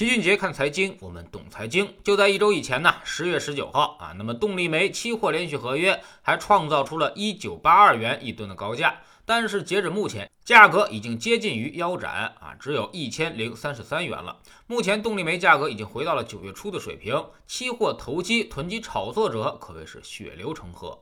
齐俊杰看财经，我们懂财经。就在一周以前呢，十月十九号啊，那么动力煤期货连续合约还创造出了一九八二元一吨的高价，但是截止目前，价格已经接近于腰斩啊，只有一千零三十三元了。目前动力煤价格已经回到了九月初的水平，期货投机囤积炒作者可谓是血流成河。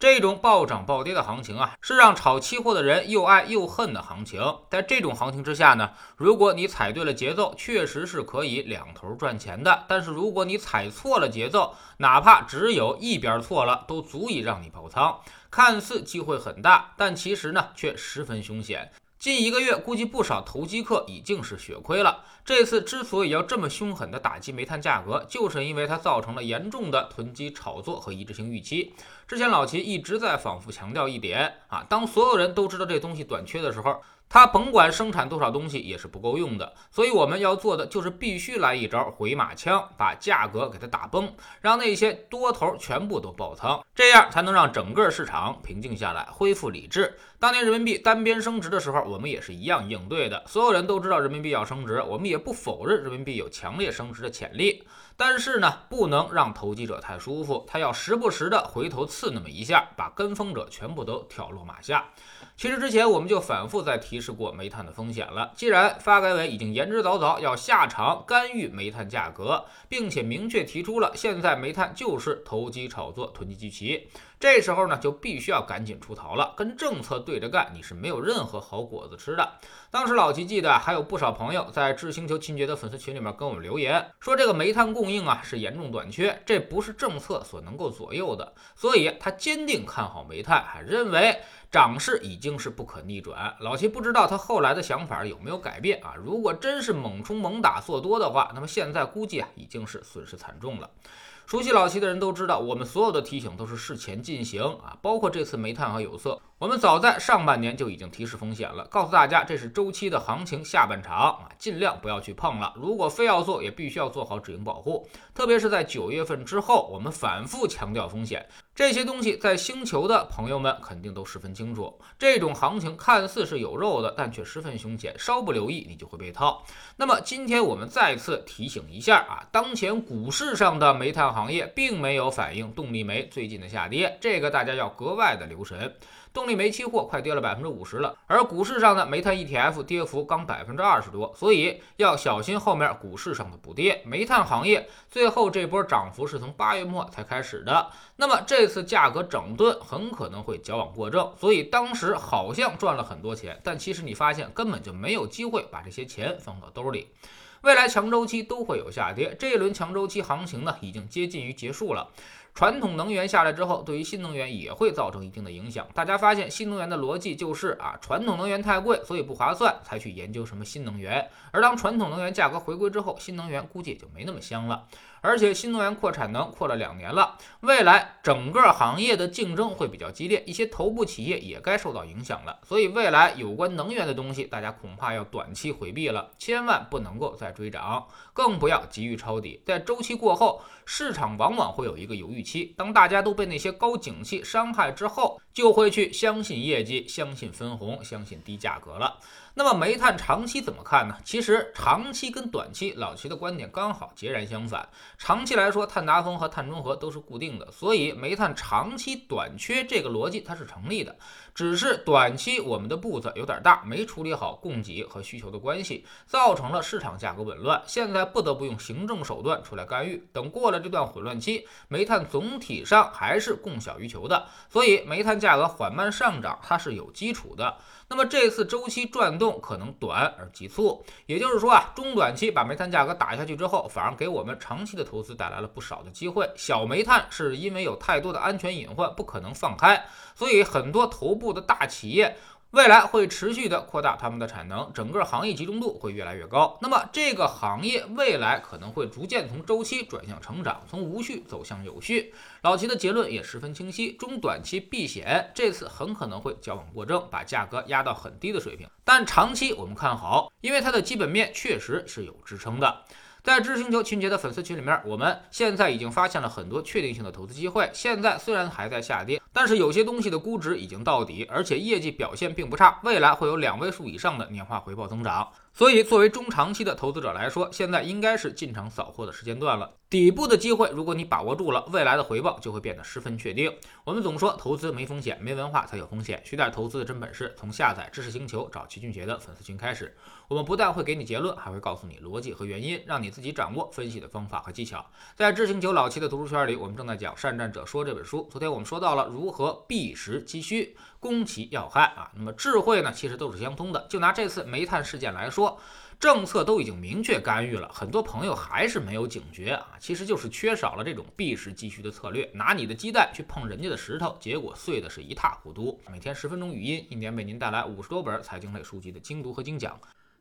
这种暴涨暴跌的行情啊，是让炒期货的人又爱又恨的行情。在这种行情之下呢，如果你踩对了节奏，确实是可以两头赚钱的。但是如果你踩错了节奏，哪怕只有一边错了，都足以让你爆仓。看似机会很大，但其实呢，却十分凶险。近一个月，估计不少投机客已经是血亏了。这次之所以要这么凶狠的打击煤炭价格，就是因为它造成了严重的囤积炒作和一致性预期。之前老齐一直在反复强调一点啊，当所有人都知道这东西短缺的时候。它甭管生产多少东西也是不够用的，所以我们要做的就是必须来一招回马枪，把价格给它打崩，让那些多头全部都爆仓，这样才能让整个市场平静下来，恢复理智。当年人民币单边升值的时候，我们也是一样应对的。所有人都知道人民币要升值，我们也不否认人民币有强烈升值的潜力，但是呢，不能让投机者太舒服，他要时不时的回头刺那么一下，把跟风者全部都挑落马下。其实之前我们就反复在提示过煤炭的风险了。既然发改委已经言之凿凿要下场干预煤炭价格，并且明确提出了现在煤炭就是投机炒作、囤积居奇。这时候呢，就必须要赶紧出逃了，跟政策对着干，你是没有任何好果子吃的。当时老齐记得还有不少朋友在智星球秦爵的粉丝群里面跟我们留言，说这个煤炭供供应啊是严重短缺，这不是政策所能够左右的，所以他坚定看好煤炭，还认为涨势已经是不可逆转。老齐不知道他后来的想法有没有改变啊？如果真是猛冲猛打做多的话，那么现在估计啊已经是损失惨重了。熟悉老齐的人都知道，我们所有的提醒都是事前进行啊，包括这次煤炭和有色，我们早在上半年就已经提示风险了，告诉大家这是周期的行情下半场啊，尽量不要去碰了。如果非要做，也必须要做好止盈保护，特别是在九月份之后，我们反复强调风险。这些东西在星球的朋友们肯定都十分清楚。这种行情看似是有肉的，但却十分凶险，稍不留意你就会被套。那么今天我们再次提醒一下啊，当前股市上的煤炭行业并没有反映动力煤最近的下跌，这个大家要格外的留神。动力煤期货快跌了百分之五十了，而股市上的煤炭 ETF 跌幅刚百分之二十多，所以要小心后面股市上的补跌。煤炭行业最后这波涨幅是从八月末才开始的，那么这次价格整顿很可能会矫枉过正，所以当时好像赚了很多钱，但其实你发现根本就没有机会把这些钱放到兜里。未来强周期都会有下跌，这一轮强周期行情呢已经接近于结束了。传统能源下来之后，对于新能源也会造成一定的影响。大家发现新能源的逻辑就是啊，传统能源太贵，所以不划算，才去研究什么新能源。而当传统能源价格回归之后，新能源估计也就没那么香了。而且新能源扩产能扩了两年了，未来整个行业的竞争会比较激烈，一些头部企业也该受到影响了。所以未来有关能源的东西，大家恐怕要短期回避了，千万不能够再追涨，更不要急于抄底。在周期过后，市场往往会有一个犹豫预期，当大家都被那些高景气伤害之后，就会去相信业绩、相信分红、相信低价格了。那么煤炭长期怎么看呢？其实长期跟短期，老齐的观点刚好截然相反。长期来说，碳达峰和碳中和都是固定的，所以煤炭长期短缺这个逻辑它是成立的。只是短期我们的步子有点大，没处理好供给和需求的关系，造成了市场价格紊乱。现在不得不用行政手段出来干预。等过了这段混乱期，煤炭总体上还是供小于求的，所以煤炭价格缓慢上涨，它是有基础的。那么这次周期转动可能短而急促，也就是说啊，中短期把煤炭价格打下去之后，反而给我们长期的投资带来了不少的机会。小煤炭是因为有太多的安全隐患，不可能放开，所以很多头部的大企业。未来会持续的扩大他们的产能，整个行业集中度会越来越高。那么这个行业未来可能会逐渐从周期转向成长，从无序走向有序。老齐的结论也十分清晰：中短期避险，这次很可能会矫枉过正，把价格压到很低的水平。但长期我们看好，因为它的基本面确实是有支撑的。在知识星球群杰的粉丝群里面，我们现在已经发现了很多确定性的投资机会。现在虽然还在下跌，但是有些东西的估值已经到底，而且业绩表现并不差，未来会有两位数以上的年化回报增长。所以，作为中长期的投资者来说，现在应该是进场扫货的时间段了。底部的机会，如果你把握住了，未来的回报就会变得十分确定。我们总说投资没风险，没文化才有风险。学点投资的真本事，从下载知识星球找齐俊杰的粉丝群开始。我们不但会给你结论，还会告诉你逻辑和原因，让你自己掌握分析的方法和技巧。在知识星球老七的读书圈里，我们正在讲《善战者说》这本书。昨天我们说到了如如何避实击虚，攻其要害啊。那么智慧呢，其实都是相通的。就拿这次煤炭事件来说。政策都已经明确干预了，很多朋友还是没有警觉啊，其实就是缺少了这种避实击虚的策略，拿你的鸡蛋去碰人家的石头，结果碎的是一塌糊涂。每天十分钟语音，一年为您带来五十多本财经类书籍的精读和精讲。